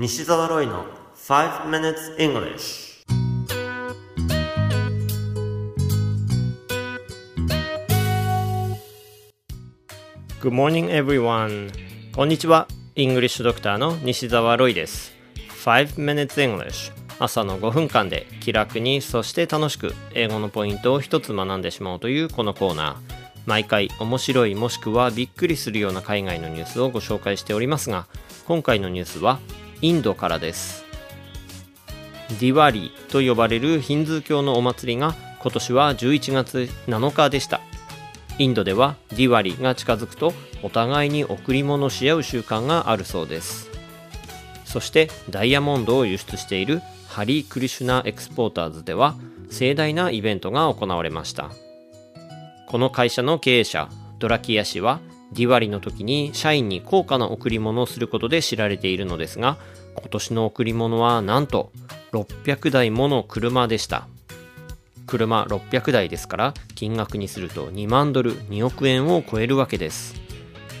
西澤ロイの5 minutes English Good morning everyone. こんにちは。イングリッシュドクターの西澤ロイです。5 minutes English 朝の5分間で気楽にそして楽しく英語のポイントを一つ学んでしまおうというこのコーナー。毎回面白いもしくはびっくりするような海外のニュースをご紹介しておりますが今回のニュースはインドからです。ディワリと呼ばれるヒンズー教のお祭りが今年は11月7日でした。インドではディワリが近づくとお互いに贈り物し合う習慣があるそうです。そしてダイヤモンドを輸出しているハリー・クリシュナ・エクスポーターズでは盛大なイベントが行われました。この会社の経営者ドラキア氏はディワリの時に社員に高価な贈り物をすることで知られているのですが今年の贈り物はなんと600台もの車でした。車600台ですから金額にすると2万ドル2億円を超えるわけです。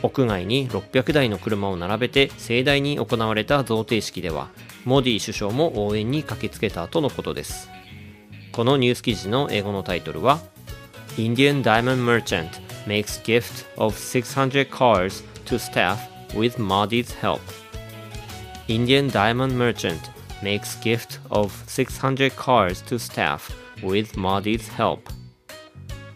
屋外に600台の車を並べて盛大に行われた贈呈式ではモディ首相も応援に駆けつけたとのことです。このニュース記事の英語のタイトルは Indian Diamond Merchant makes gift of 600 cars to staff with Modi's help Indian Diamond Merchant makes gift of 600 cars to staff with Modi's help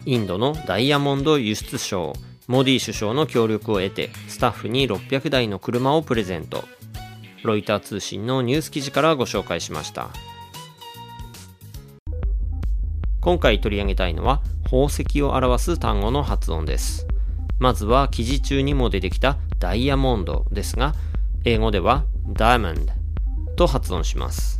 インドのダイヤモンド輸出商モディ首相の協力を得てスタッフに600台の車をプレゼントロイター通信のニュース記事からご紹介しました今回取り上げたいのは宝石を表す単語の発音です。まずは記事中にも出てきたダイヤモンドですが英語では diamond と発音します。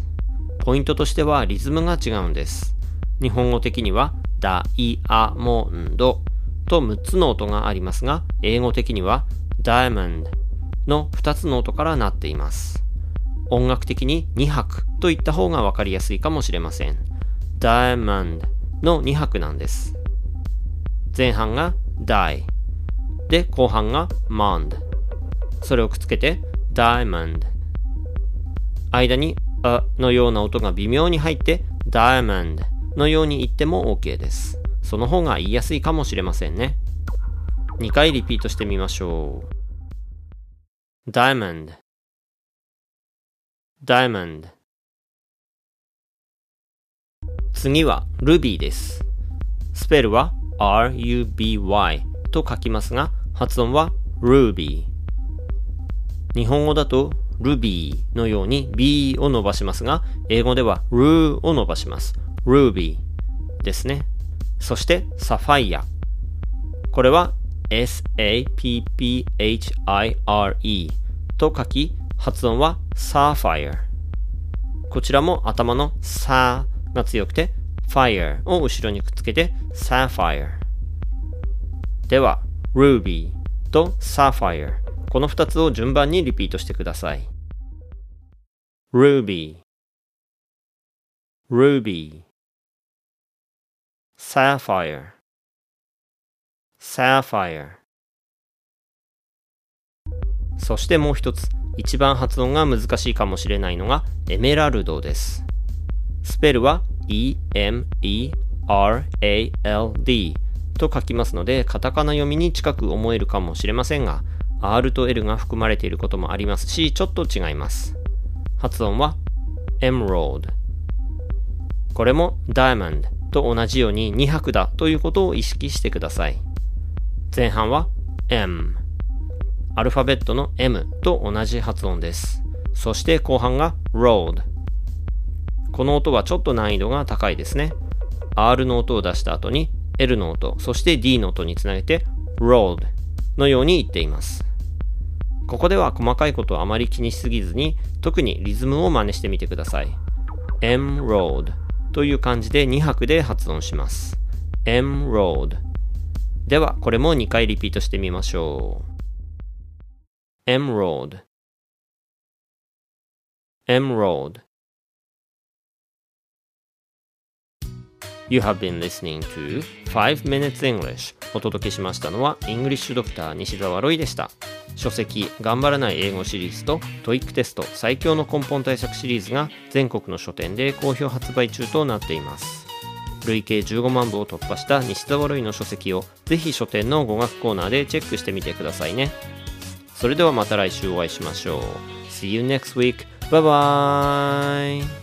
ポイントとしてはリズムが違うんです。日本語的にはダイアモンドと6つの音がありますが英語的には diamond の2つの音からなっています。音楽的に2拍といった方がわかりやすいかもしれません。diamond の2拍なんです。前半が die で後半が mond それをくっつけて diamond 間にあのような音が微妙に入って diamond のように言っても OK です。その方が言いやすいかもしれませんね。2回リピートしてみましょう。diamond diamond 次は Ruby です。スペルは R-U-B-Y と書きますが発音は Ruby 日本語だと Ruby のように B を伸ばしますが英語では Ru を伸ばします。Ruby ですね。そしてサファイアこれは S-A-P-P-H-I-R-E と書き発音は Sapphire こちらも頭の Sa が強くて Fire を後ろにくっつけて Sapphire では Ruby と Sapphire この2つを順番にリピートしてください。Ruby Ruby Sapphire Sapphire そしてもう一つ一番発音が難しいかもしれないのがエメラルドです。スペルは E-M-E-R-A-L-D と書きますのでカタカナ読みに近く思えるかもしれませんが R と L が含まれていることもありますしちょっと違います。発音は Emerald これも Diamond と同じように2拍だということを意識してください。前半は M アルファベットの M と同じ発音です。そして後半が Road この音はちょっと難易度が高いですね。R の音を出した後に L の音そして D の音につなげて Road のように言っています。ここでは細かいことをあまり気にしすぎずに特にリズムを真似してみてください。M road という感じで2拍で発音します。M road ではこれも2回リピートしてみましょう。M road M road You have been listening to 5 Minutes English. お届けしましたのは English Doctor 西澤ロイでした。書籍頑張らない英語シリーズと TOEIC テスト最強の根本対策シリーズが全国の書店で好評発売中となっています。累計15万部を突破した西澤ロイの書籍をぜひ書店の語学コーナーでチェックしてみてくださいね。それではまた来週お会いしましょう。See you next week. Bye bye.